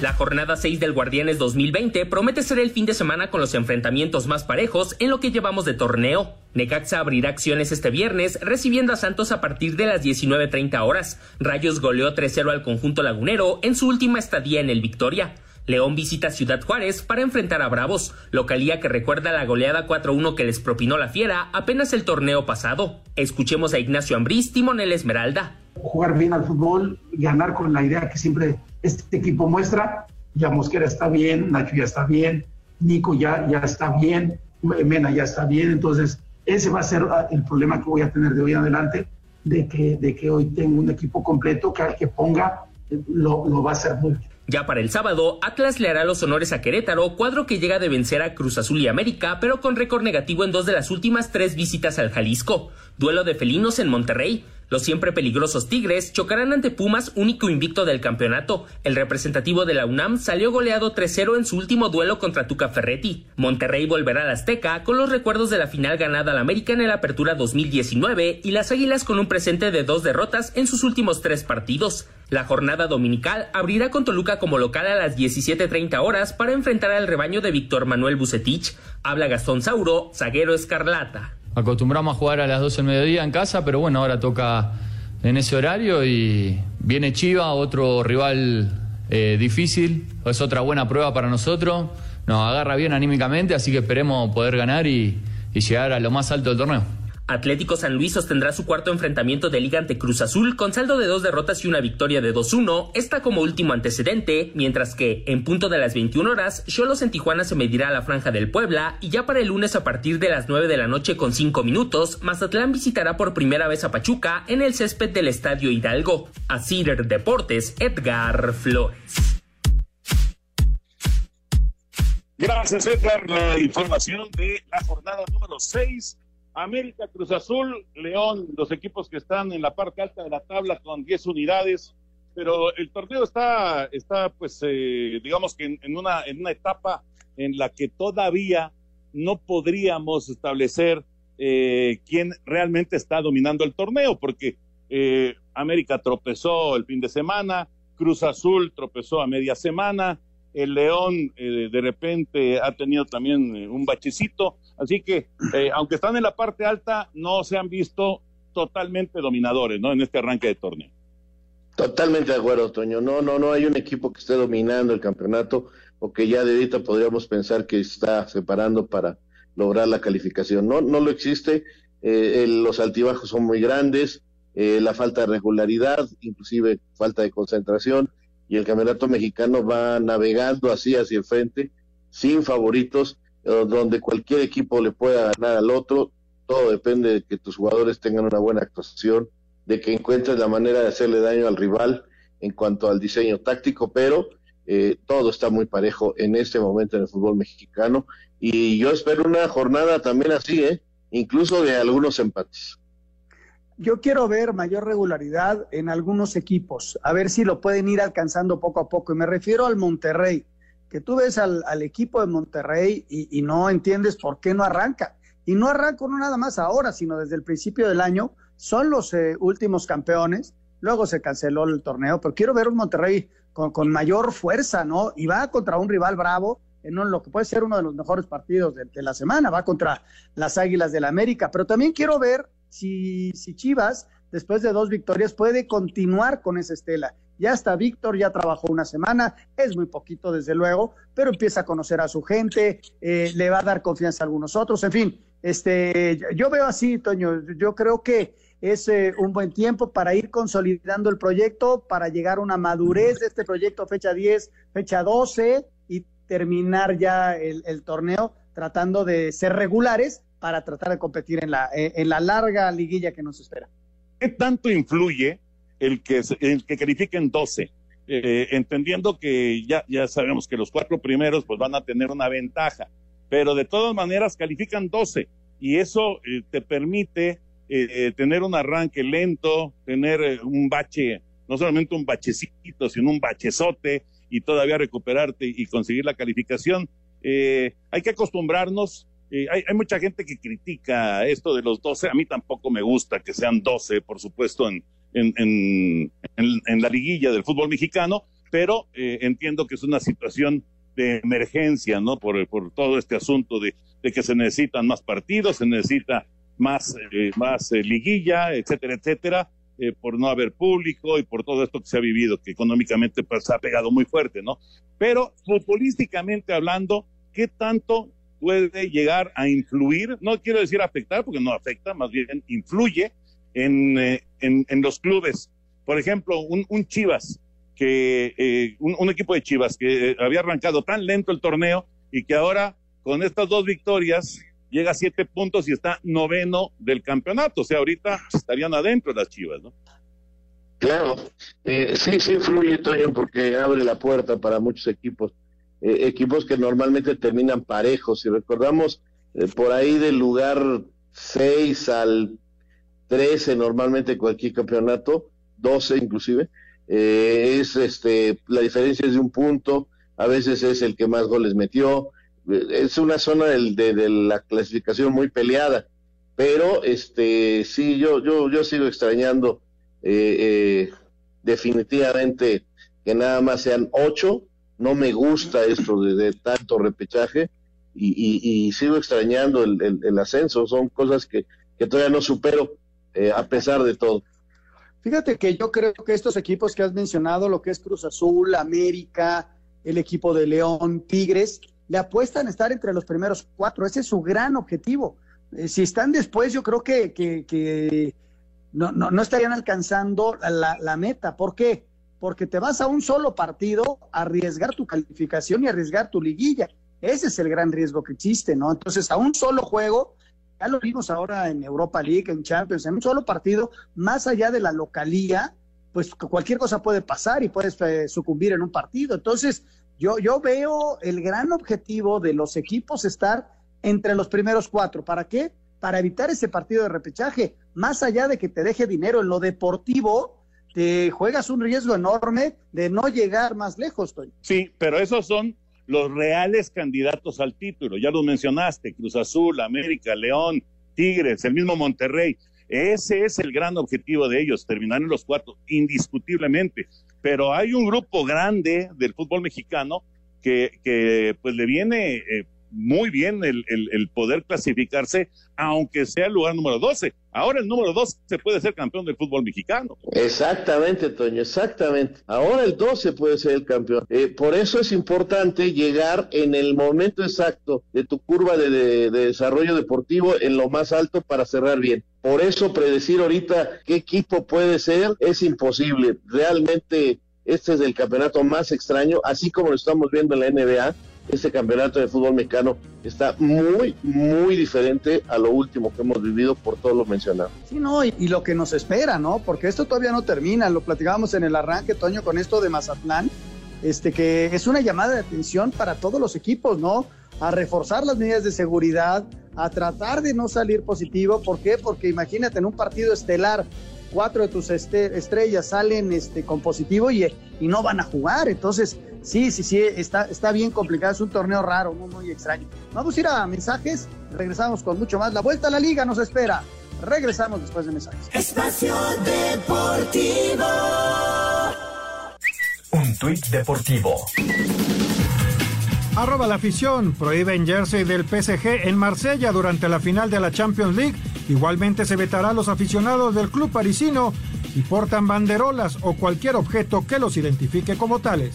La jornada 6 del Guardianes 2020 promete ser el fin de semana con los enfrentamientos más parejos en lo que llevamos de torneo. Necaxa abrirá acciones este viernes recibiendo a Santos a partir de las 19.30 horas. Rayos goleó 3-0 al conjunto lagunero en su última estadía en el Victoria. León visita Ciudad Juárez para enfrentar a Bravos, localía que recuerda la goleada 4-1 que les propinó la Fiera apenas el torneo pasado. Escuchemos a Ignacio Ambriz, timonel Esmeralda. Jugar bien al fútbol, ganar con la idea que siempre este equipo muestra. Ya Mosquera está bien, Nacho ya está bien, Nico ya, ya está bien, Mena ya está bien. Entonces, ese va a ser ah, el problema que voy a tener de hoy en adelante, de que, de que hoy tengo un equipo completo que al que ponga eh, lo, lo va a hacer muy bien. Ya para el sábado, Atlas le hará los honores a Querétaro, cuadro que llega de vencer a Cruz Azul y América, pero con récord negativo en dos de las últimas tres visitas al Jalisco. Duelo de felinos en Monterrey. Los siempre peligrosos Tigres chocarán ante Pumas, único invicto del campeonato. El representativo de la UNAM salió goleado 3-0 en su último duelo contra Tuca Ferretti. Monterrey volverá al Azteca con los recuerdos de la final ganada al América en el Apertura 2019 y las Águilas con un presente de dos derrotas en sus últimos tres partidos. La jornada dominical abrirá con Toluca como local a las 17.30 horas para enfrentar al rebaño de Víctor Manuel Bucetich. Habla Gastón Sauro, zaguero escarlata acostumbramos a jugar a las 12 del mediodía en casa, pero bueno, ahora toca en ese horario y viene Chiva, otro rival eh, difícil, es otra buena prueba para nosotros, nos agarra bien anímicamente, así que esperemos poder ganar y llegar a lo más alto del torneo. Atlético San Luis sostendrá su cuarto enfrentamiento de liga ante Cruz Azul con saldo de dos derrotas y una victoria de 2-1, está como último antecedente, mientras que, en punto de las 21 horas, Cholos en Tijuana se medirá a la franja del Puebla y ya para el lunes a partir de las 9 de la noche con 5 minutos, Mazatlán visitará por primera vez a Pachuca en el césped del Estadio Hidalgo. A Cider Deportes, Edgar Flores. Gracias, Edgar. La información de la jornada número 6 América, Cruz Azul, León, los equipos que están en la parte alta de la tabla con 10 unidades, pero el torneo está, está pues, eh, digamos que en, una, en una etapa en la que todavía no podríamos establecer eh, quién realmente está dominando el torneo, porque eh, América tropezó el fin de semana, Cruz Azul tropezó a media semana, el León eh, de repente ha tenido también eh, un bachecito, así que eh, aunque están en la parte alta, no se han visto totalmente dominadores, ¿no? En este arranque de torneo. Totalmente de acuerdo, Toño. No, no, no hay un equipo que esté dominando el campeonato o que ya de ahorita podríamos pensar que está separando para lograr la calificación. No, no lo existe. los altibajos son muy grandes, la falta de regularidad, inclusive falta de concentración y el campeonato mexicano va navegando así hacia el frente, sin favoritos, eh, donde cualquier equipo le pueda ganar al otro. Todo depende de que tus jugadores tengan una buena actuación, de que encuentres la manera de hacerle daño al rival en cuanto al diseño táctico, pero eh, todo está muy parejo en este momento en el fútbol mexicano y yo espero una jornada también así, ¿eh? incluso de algunos empates yo quiero ver mayor regularidad en algunos equipos, a ver si lo pueden ir alcanzando poco a poco. Y me refiero al Monterrey, que tú ves al, equipo de Monterrey y, no entiendes por qué no arranca. Y no arranca no nada más ahora, sino desde el principio del año. Son los eh, últimos campeones. Luego se canceló el torneo, pero quiero ver un Monterrey con, mayor fuerza, ¿no? Y va contra un rival bravo en lo que puede ser uno de los mejores partidos de, de la semana. Va contra las Águilas del América. Pero también quiero ver si, si Chivas, después de dos victorias, puede continuar con esa estela. Ya está Víctor, ya trabajó una semana, es muy poquito desde luego, pero empieza a conocer a su gente, eh, le va a dar confianza a algunos otros, en fin, este, yo veo así, Toño, yo creo que es eh, un buen tiempo para ir consolidando el proyecto, para llegar a una madurez de este proyecto, fecha 10, fecha 12, y terminar ya el, el torneo tratando de ser regulares para tratar de competir en la, eh, en la larga liguilla que nos espera. ¿Qué tanto influye el que, el que califiquen 12? Eh, entendiendo que ya, ya sabemos que los cuatro primeros pues van a tener una ventaja, pero de todas maneras califican 12 y eso eh, te permite tener un arranque lento, tener un bache, no solamente un bachecito, sino un bachezote y todavía recuperarte y conseguir la calificación. hay que acostumbrarnos eh, hay, mucha gente que critica esto de los 12. A mí tampoco me gusta que sean 12, por supuesto, en, en, en, la liguilla del fútbol mexicano, pero eh, entiendo que es una situación de emergencia, ¿no? Por, por todo este asunto de, de, que se necesitan más partidos, se necesita más, eh, más eh, liguilla, etcétera, etcétera, eh, por no haber público y por todo esto que se ha vivido, que económicamente pues, se ha pegado muy fuerte, ¿no? Pero futbolísticamente hablando, ¿qué tanto puede llegar a influir? No quiero decir afectar, porque no afecta, más bien influye en, eh, en, los clubes. Por ejemplo, un, un Chivas, que eh, un, equipo de Chivas que había arrancado tan lento el torneo y que ahora con estas dos victorias llega a siete puntos y está noveno del campeonato. O sea, ahorita estarían adentro las Chivas, ¿no? Claro, eh, sí, sí influye, Toño, porque abre la puerta para muchos equipos, eh, equipos que normalmente terminan parejos. Si recordamos, eh, por ahí del lugar 6 al 13, normalmente cualquier campeonato, 12 inclusive, eh, es este, la diferencia es de un punto, a veces es el que más goles metió, es una zona del, de, de, la clasificación muy peleada, pero este sí, yo, yo, yo sigo extrañando definitivamente que nada más sean ocho, no me gusta esto de, tanto repechaje y, sigo extrañando el, ascenso, son cosas que, todavía no supero eh, a pesar de todo. Fíjate que yo creo que estos equipos que has mencionado, lo que es Cruz Azul, América, el equipo de León, Tigres, le apuestan a estar entre los primeros cuatro. Ese es su gran objetivo. Eh, si están después, yo creo que, no, estarían alcanzando la, la, meta. ¿Por qué? Porque te vas a un solo partido a arriesgar tu calificación y arriesgar tu liguilla. Ese es el gran riesgo que existe, ¿no? Entonces, a un solo juego, ya lo vimos ahora en Europa League, en Champions, en un solo partido, más allá de la localía, pues cualquier cosa puede pasar y puedes eh, sucumbir en un partido. Entonces, yo, yo veo el gran objetivo de los equipos estar entre los primeros cuatro. ¿Para qué? Para evitar ese partido de repechaje. Más allá de que te deje dinero en lo deportivo, juegas un riesgo enorme de no llegar más lejos, Toño. Sí, pero esos son los reales candidatos al título. Ya los mencionaste, Cruz Azul, América, León, Tigres, el mismo Monterrey. Ese es el gran objetivo de ellos, terminar en los cuartos, indiscutiblemente. Pero hay un grupo grande del fútbol mexicano que, que pues le viene eh, muy bien el, el, poder clasificarse, aunque sea el lugar número 12. Ahora el número 12 puede ser campeón del fútbol mexicano. Exactamente, Toño, exactamente. Ahora el 12 puede ser el campeón. Eh, por eso es importante llegar en el momento exacto de tu curva de, de, de desarrollo deportivo en lo más alto para cerrar bien. Por eso predecir ahorita qué equipo puede ser es imposible. Realmente este es el campeonato más extraño, así como lo estamos viendo en la NBA este campeonato de fútbol mexicano está muy, muy diferente a lo último que hemos vivido por todo lo mencionado. Sí, no, y, lo que nos espera, ¿no? Porque esto todavía no termina, lo platicábamos en el arranque, Toño, con esto de Mazatlán, este que es una llamada de atención para todos los equipos, ¿no? A reforzar las medidas de seguridad, a tratar de no salir positivo, ¿por qué? Porque imagínate en un partido estelar cuatro de tus este, estrellas salen este, con positivo y, no van a jugar. Entonces, sí, sí, sí, está, está bien complicado. Es un torneo raro, muy, muy extraño. Vamos a ir a mensajes. Regresamos con mucho más. La vuelta a la liga nos espera. Regresamos después de mensajes. Espacio Deportivo. Un tuit deportivo. Arroba la afición. Prohíben jersey del PSG en Marsella durante la final de la Champions League. Igualmente se vetará a los aficionados del club parisino si portan banderolas o cualquier objeto que los identifique como tales.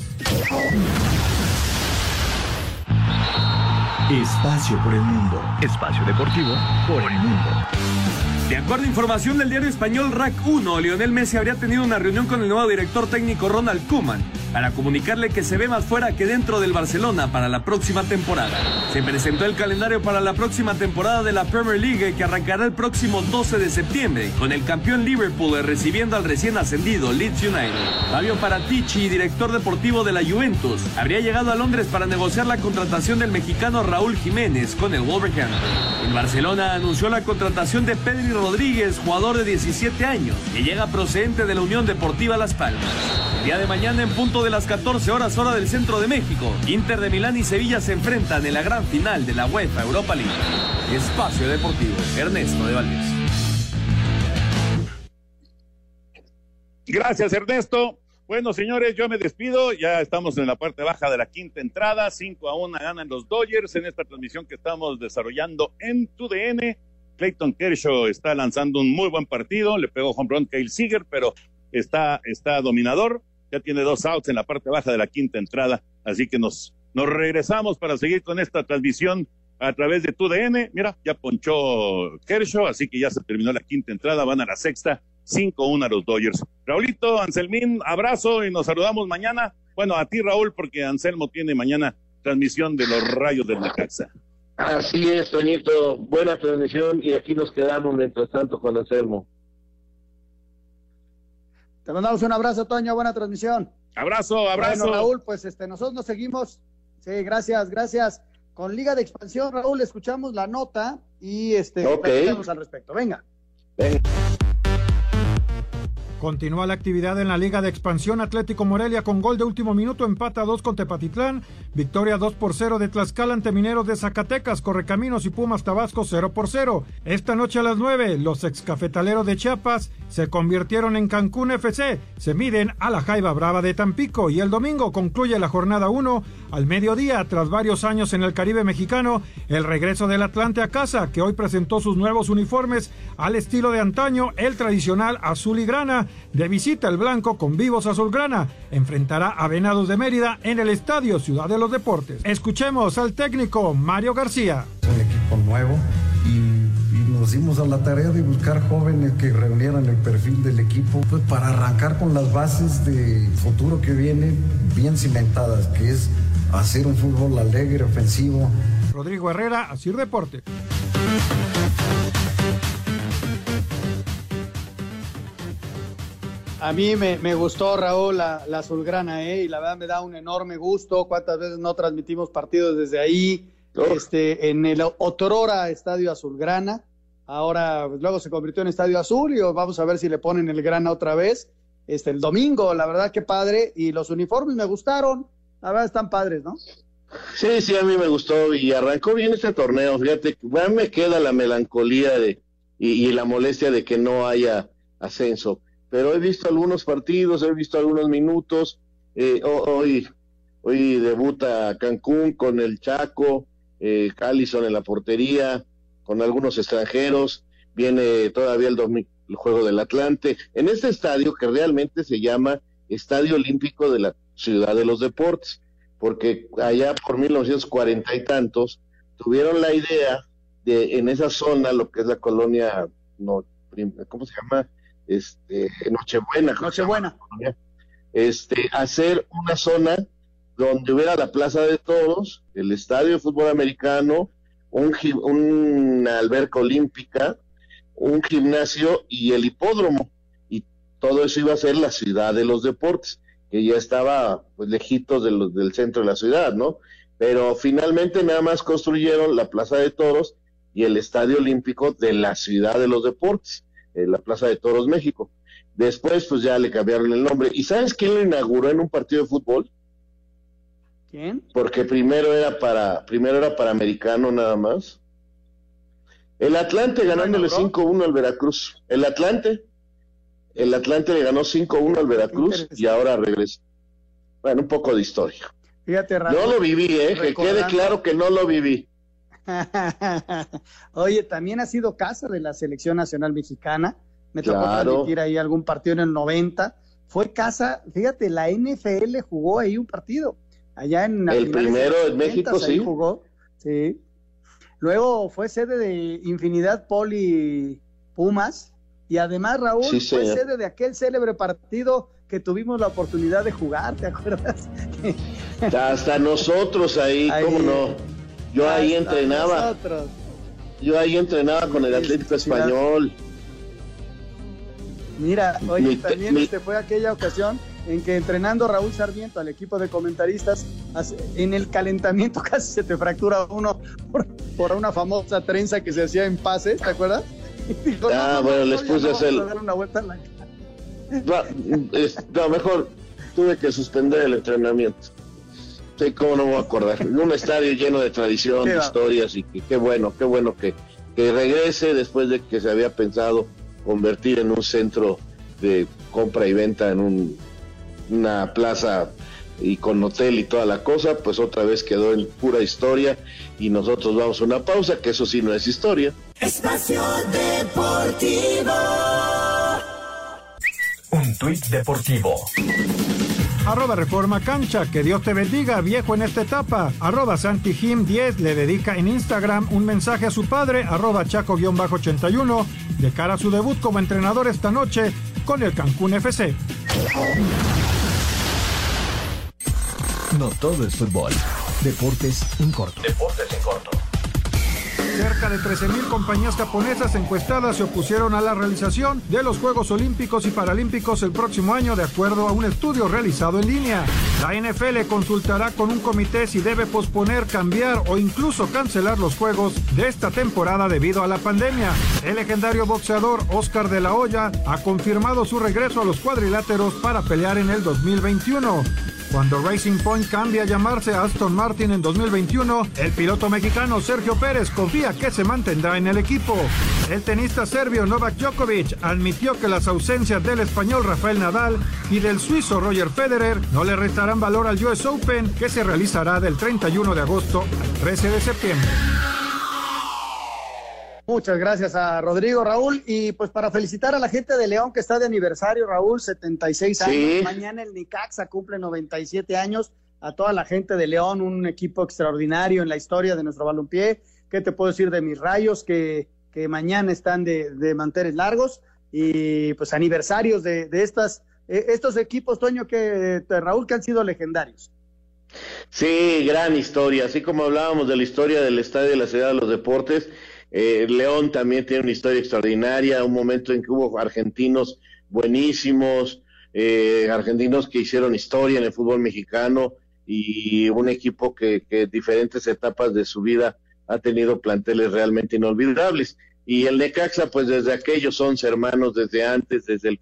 Espacio por el mundo. Espacio deportivo por el mundo. De acuerdo a información del diario español RAC 1, Lionel Messi habría tenido una reunión con el nuevo director técnico Ronald Koeman para comunicarle que se ve más fuera que dentro del Barcelona para la próxima temporada. Se presentó el calendario para la próxima temporada de la Premier League que arrancará el próximo 12 de septiembre, con el campeón Liverpool recibiendo al recién ascendido Leeds United. Fabio Paratici, director deportivo de la Juventus, habría llegado a Londres para negociar la contratación del mexicano Raúl Jiménez con el Wolverhampton. El Barcelona anunció la contratación de Pedri Rodríguez, jugador de 17 años, que llega procedente de la Unión Deportiva Las Palmas. El día de mañana en punto de las 14 horas hora del centro de México, Inter de Milán y Sevilla se enfrentan en la gran final de la UEFA Europa League. Espacio Deportivo, Ernesto de Valdés. Gracias, Ernesto. Bueno, señores, yo me despido. Ya estamos en la parte baja de la quinta entrada. 5 a 1 ganan los Dodgers en esta transmisión que estamos desarrollando en TUDN. Clayton Kershaw está lanzando un muy buen partido. Le pegó home run Kyle Seager, pero está, está dominador. Ya tiene dos outs en la parte baja de la quinta entrada. Así que nos, nos regresamos para seguir con esta transmisión a través de TUDN. Mira, ya ponchó Kershaw, así que ya se terminó la quinta entrada. Van a la sexta 5-1 a los Dodgers. Raulito, Anselmín, abrazo y nos saludamos mañana. Bueno, a ti, Raúl, porque Anselmo tiene mañana transmisión de los rayos del Necaxa. Así es, Toñito. Buena transmisión y aquí nos quedamos mientras tanto con Anselmo. Te mandamos un abrazo, Toño. Buena transmisión. Abrazo, abrazo. Bueno, Raúl, pues este, nosotros nos seguimos. Sí, gracias, gracias. Con Liga de Expansión, Raúl, escuchamos la nota y este, okay. al respecto. Venga. Venga. Continúa la actividad en la Liga de Expansión Atlético Morelia con gol de último minuto, empata 2 con Tepatitlán, victoria 2 por 0 de Tlaxcala ante Mineros de Zacatecas, Correcaminos y Pumas Tabasco 0 por 0. Esta noche a las 9, los excafetaleros de Chiapas se convirtieron en Cancún FC, se miden a la Jaiba Brava de Tampico y el domingo concluye la jornada 1 al mediodía tras varios años en el Caribe mexicano, el regreso del Atlante a casa que hoy presentó sus nuevos uniformes al estilo de antaño, el tradicional azul y grana de visita el blanco con vivos azulgrana. Enfrentará a Venados de Mérida en el Estadio Ciudad de los Deportes. Escuchemos al técnico Mario García. Un equipo nuevo y, y, nos dimos a la tarea de buscar jóvenes que reunieran el perfil del equipo pues, para arrancar con las bases de futuro que viene bien cimentadas, que es hacer un fútbol alegre, ofensivo. Rodrigo Herrera, Asir Deporte. A mí me, me, gustó, Raúl, la, la azulgrana, ¿eh? y la verdad me da un enorme gusto. ¿Cuántas veces no transmitimos partidos desde ahí? Este, en el Otrora Estadio Azulgrana. Ahora, pues, luego se convirtió en Estadio Azul y vamos a ver si le ponen el grana otra vez. Este, el domingo, la verdad que padre. Y los uniformes me gustaron. La verdad están padres, ¿no? Sí, sí, a mí me gustó y arrancó bien este torneo. Fíjate, me queda la melancolía de y, y la molestia de que no haya ascenso pero he visto algunos partidos, he visto algunos minutos. Eh, hoy, hoy debuta Cancún con el Chaco, eh, Callison en la portería, con algunos extranjeros. Viene todavía el, el juego del Atlante. En este estadio que realmente se llama Estadio Olímpico de la Ciudad de los Deportes, porque allá por 1940 y tantos tuvieron la idea de en esa zona, lo que es la colonia, ¿cómo se llama? Este, Nochebuena. Nochebuena. Este, hacer una zona donde hubiera la Plaza de Todos, el Estadio de Fútbol Americano, un, una alberca olímpica, un gimnasio y el hipódromo. Y todo eso iba a ser la ciudad de los deportes, que ya estaba pues lejitos de los, del centro de la ciudad, ¿no? Pero finalmente nada más construyeron la Plaza de Toros y el Estadio Olímpico de la ciudad de los deportes en la Plaza de Toros México. Después, pues ya le cambiaron el nombre. ¿Y sabes quién lo inauguró en un partido de fútbol? ¿Quién? Porque primero era para, primero era para americano nada más. El Atlante ganándole 5-1 al Veracruz. El Atlante. El Atlante le ganó 5-1 al Veracruz y ahora regresa. Bueno, un poco de historia. Fíjate, Raúl, No lo viví, ¿eh? Que quede claro que no lo viví. Oye, también ha sido casa de la selección nacional mexicana. Me tocó Claro. transmitir ahí algún partido en el 90. Fue casa, fíjate, la NFL jugó ahí un partido. Allá en El primero en México, 70s, ahí sí. jugó. Sí. Luego fue sede de Infinidad Poli Pumas. Y además, Raúl, Sí, fue sede de aquel célebre partido que tuvimos la oportunidad de jugar, ¿te acuerdas? Hasta nosotros ahí, ¿cómo no? Yo ahí entrenaba. nosotros. Yo ahí entrenaba con el Atlético Español. Mira, oye, Mi- también mi- este fue aquella ocasión en que entrenando Raúl Sarmiento al equipo de comentaristas, en el calentamiento casi se te fractura uno por, por una famosa trenza que se hacía en pases, ¿te acuerdas? Y dijo, Ah, bueno, les puse a dar una vuelta en la- es- No, mejor tuve que suspender el entrenamiento. Sí, cómo no me voy a acordar. En un estadio lleno de tradición, de historias y que qué bueno, qué bueno que, que regrese después de que se había pensado convertir en un centro de compra y venta en un una plaza y con hotel y toda la cosa, pues otra vez quedó en pura historia y nosotros vamos a una pausa, que eso sí no es historia. Espacio Deportivo. Un tuit deportivo. Arroba Reforma Cancha, que Dios te bendiga, viejo en esta etapa. Arroba Santijim 10 le dedica en Instagram un mensaje a su padre, arroba Chaco-81, de cara a su debut como entrenador esta noche con el Cancún FC. No todo es fútbol. Deportes en corto. Deportes en corto. Cerca de 13.000 compañías japonesas encuestadas se opusieron a la realización de los Juegos Olímpicos y Paralímpicos el próximo año, de acuerdo a un estudio realizado en línea. La NFL consultará con un comité si debe posponer, cambiar o incluso cancelar los Juegos de esta temporada debido a la pandemia. El legendario boxeador Oscar de la Hoya ha confirmado su regreso a los cuadriláteros para pelear en el 2021. Cuando Racing Point cambia a llamarse Aston Martin en 2021, el piloto mexicano Sergio Pérez confía que se mantendrá en el equipo. El tenista serbio Novak Djokovic admitió que las ausencias del español Rafael Nadal y del suizo Roger Federer no le restarán valor al US Open que se realizará del 31 de agosto al 13 de septiembre. Muchas gracias a Rodrigo, Raúl. Y pues para felicitar a la gente de León que está de aniversario, Raúl, 76 años. Sí. Mañana el Nicaxa cumple 97 años. A toda la gente de León, un equipo extraordinario en la historia de nuestro balompié. ¿Qué te puedo decir de mis rayos que, que mañana están de, de manteles largos? Y pues aniversarios de, de estas, eh, estos equipos, Toño, que, de Raúl, que han sido legendarios. Sí, gran historia. Así como hablábamos de la historia del Estadio de la Ciudad de los Deportes, eh, León también tiene una historia extraordinaria, un momento en que hubo argentinos buenísimos, eh, argentinos que hicieron historia en el fútbol mexicano y un equipo que, que en diferentes etapas de su vida ha tenido planteles realmente inolvidables. Y el Necaxa, pues desde aquellos 11 hermanos, desde antes, desde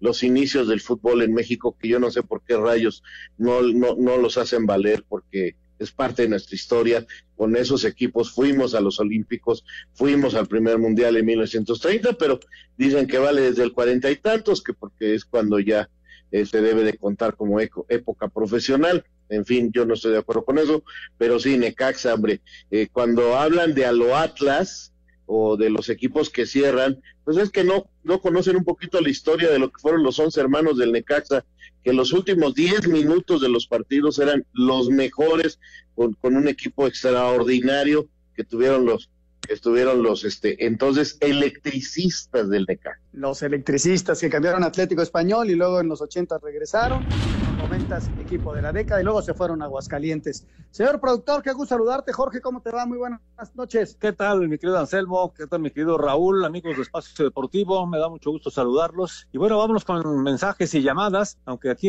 los inicios del fútbol en México, que yo no sé por qué rayos no, no, no los hacen valer, porque es parte de nuestra historia. Con esos equipos fuimos a los Olímpicos, fuimos al primer mundial en 1930, pero dicen que vale desde el cuarenta y tantos, que porque es cuando ya eh, se debe de contar como eco- época profesional. En fin, yo no estoy de acuerdo con eso, pero sí, Necaxa, hombre, eh, cuando hablan de a lo Atlas o de los equipos que cierran, pues es que no, no conocen un poquito la historia de lo que fueron los once hermanos del Necaxa, que los últimos 10 minutos de los partidos eran los mejores, con, con un equipo extraordinario que tuvieron los estuvieron los este entonces electricistas del Necaxa. los electricistas que cambiaron a Atlético Español y luego en los 80 regresaron, comentas equipo de la década y luego se fueron a Aguascalientes. Señor productor, qué gusto saludarte. Jorge, ¿cómo te va? Muy buenas noches. ¿Qué tal, mi querido Anselmo? ¿Qué tal, mi querido Raúl? Amigos de Espacio Deportivo, me da mucho gusto saludarlos. Y bueno, vámonos con mensajes y llamadas, aunque aquí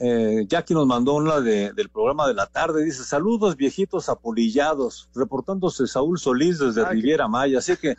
eh, Jackie nos mandó una de- del programa de la tarde. Dice, saludos viejitos apolillados, reportándose Saúl Solís desde Riviera Maya. Así que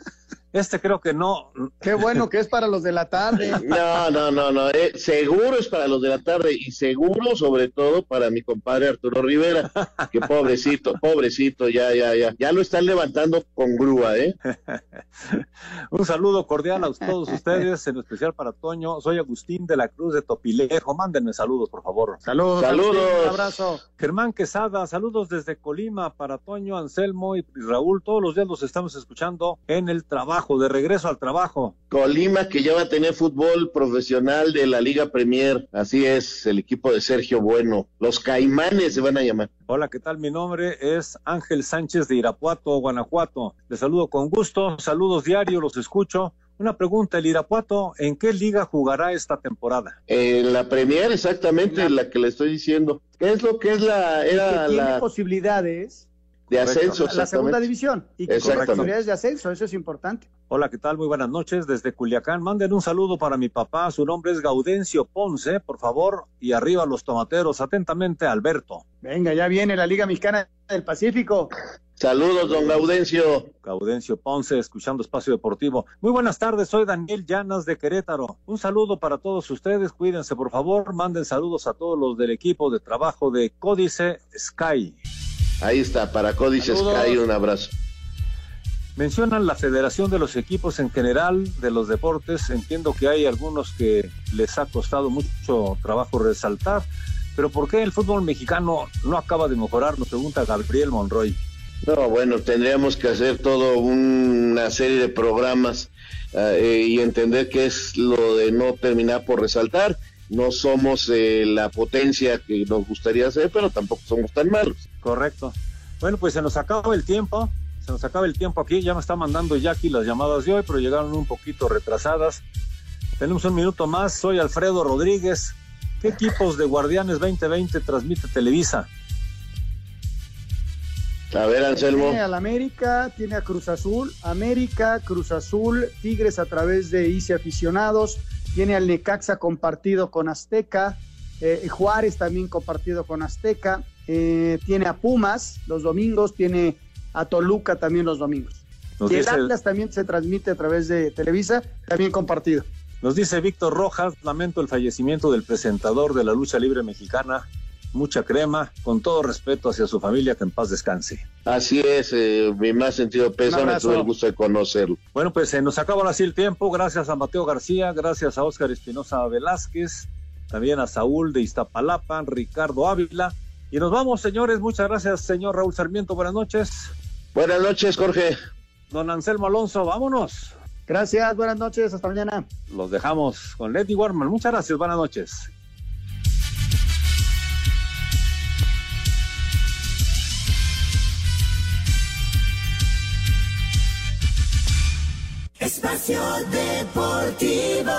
este creo que no. Qué bueno que es para los de la tarde. No, no, no, no, eh, seguro es para los de la tarde y seguro sobre todo para mi compadre Arturo Rivera, que pobrecito, pobrecito, ya, ya, ya, ya lo están levantando con grúa, ¿eh? Un saludo cordial a todos ustedes, en especial para Toño. Soy Agustín de la Cruz de Topilejo. Mándenme saludos, por favor. Saludos. Saludos. Agustín, Un abrazo. Germán Quesada, saludos desde Colima para Toño, Anselmo y Raúl. Todos los días los estamos escuchando en el trabajo, de regreso al trabajo. Colima que ya va a tener fútbol profesional de la Liga Premier, así es, el equipo de Sergio Bueno, los Caimanes se van a llamar. Hola, ¿qué tal? Mi nombre es Ángel Sánchez de Irapuato, Guanajuato. Les saludo con gusto, saludos diario, los escucho. Una pregunta, el Irapuato, ¿en qué liga jugará esta temporada? En la Premier, exactamente, la que le estoy diciendo. ¿Qué es lo que es la, era tiene la posibilidades de ascenso? la, la segunda división y que con posibilidades de ascenso, eso es importante. Hola, ¿qué tal? Muy buenas noches desde Culiacán. Manden un saludo para mi papá. Su nombre es Gaudencio Ponce, por favor. Y arriba los tomateros. Atentamente, Alberto. Venga, ya viene la Liga Mexicana del Pacífico. Saludos, don Gaudencio. Gaudencio Ponce, escuchando Espacio Deportivo. Muy buenas tardes, soy Daniel Llanas de Querétaro. Un saludo para todos ustedes, cuídense por favor, manden saludos a todos los del equipo de trabajo de Códice Sky. Ahí está, para Códice. Sky, un abrazo. Mencionan la federación de los equipos en general, de los deportes. Entiendo que hay algunos que les ha costado mucho trabajo resaltar. Pero ¿por qué el fútbol mexicano no acaba de mejorar? Nos pregunta Gabriel Monroy. No, bueno, tendríamos que hacer todo una serie de programas eh, y entender que es lo de no terminar por resaltar. No somos eh, la potencia que nos gustaría ser, pero tampoco somos tan malos. Correcto. Bueno, pues se nos acaba el tiempo. Se nos acaba el tiempo aquí. Ya me está mandando Jackie las llamadas de hoy, pero llegaron un poquito retrasadas. Tenemos un minuto más. Soy Alfredo Rodríguez. ¿Qué equipos de Guardianes 2020 transmite Televisa? A ver, Anselmo. Tiene al América, tiene a Cruz Azul, América, Cruz Azul, Tigres a través de ICE Aficionados, tiene al Necaxa compartido con Azteca, eh, Juárez también compartido con Azteca, eh, tiene a Pumas los domingos, tiene a Toluca también los domingos. y el Atlas también se transmite a través de Televisa, también compartido. Nos dice Víctor Rojas, lamento el fallecimiento del presentador de la lucha libre mexicana, mucha crema, con todo respeto hacia su familia, que en paz descanse. Así es, eh, mi más sentido pésame, tuve el gusto de conocerlo. Bueno, pues se nos acaba así el tiempo, gracias a Mateo García, gracias a Óscar Espinosa Velázquez, también a Saúl de Iztapalapa, Ricardo Ávila, y nos vamos, señores, muchas gracias, señor Raúl Sarmiento, buenas noches. Buenas noches, Jorge. Don Anselmo Alonso, vámonos. Gracias, buenas noches, hasta mañana. Los dejamos con Letty Warman, muchas gracias, buenas noches. Espacio Deportivo.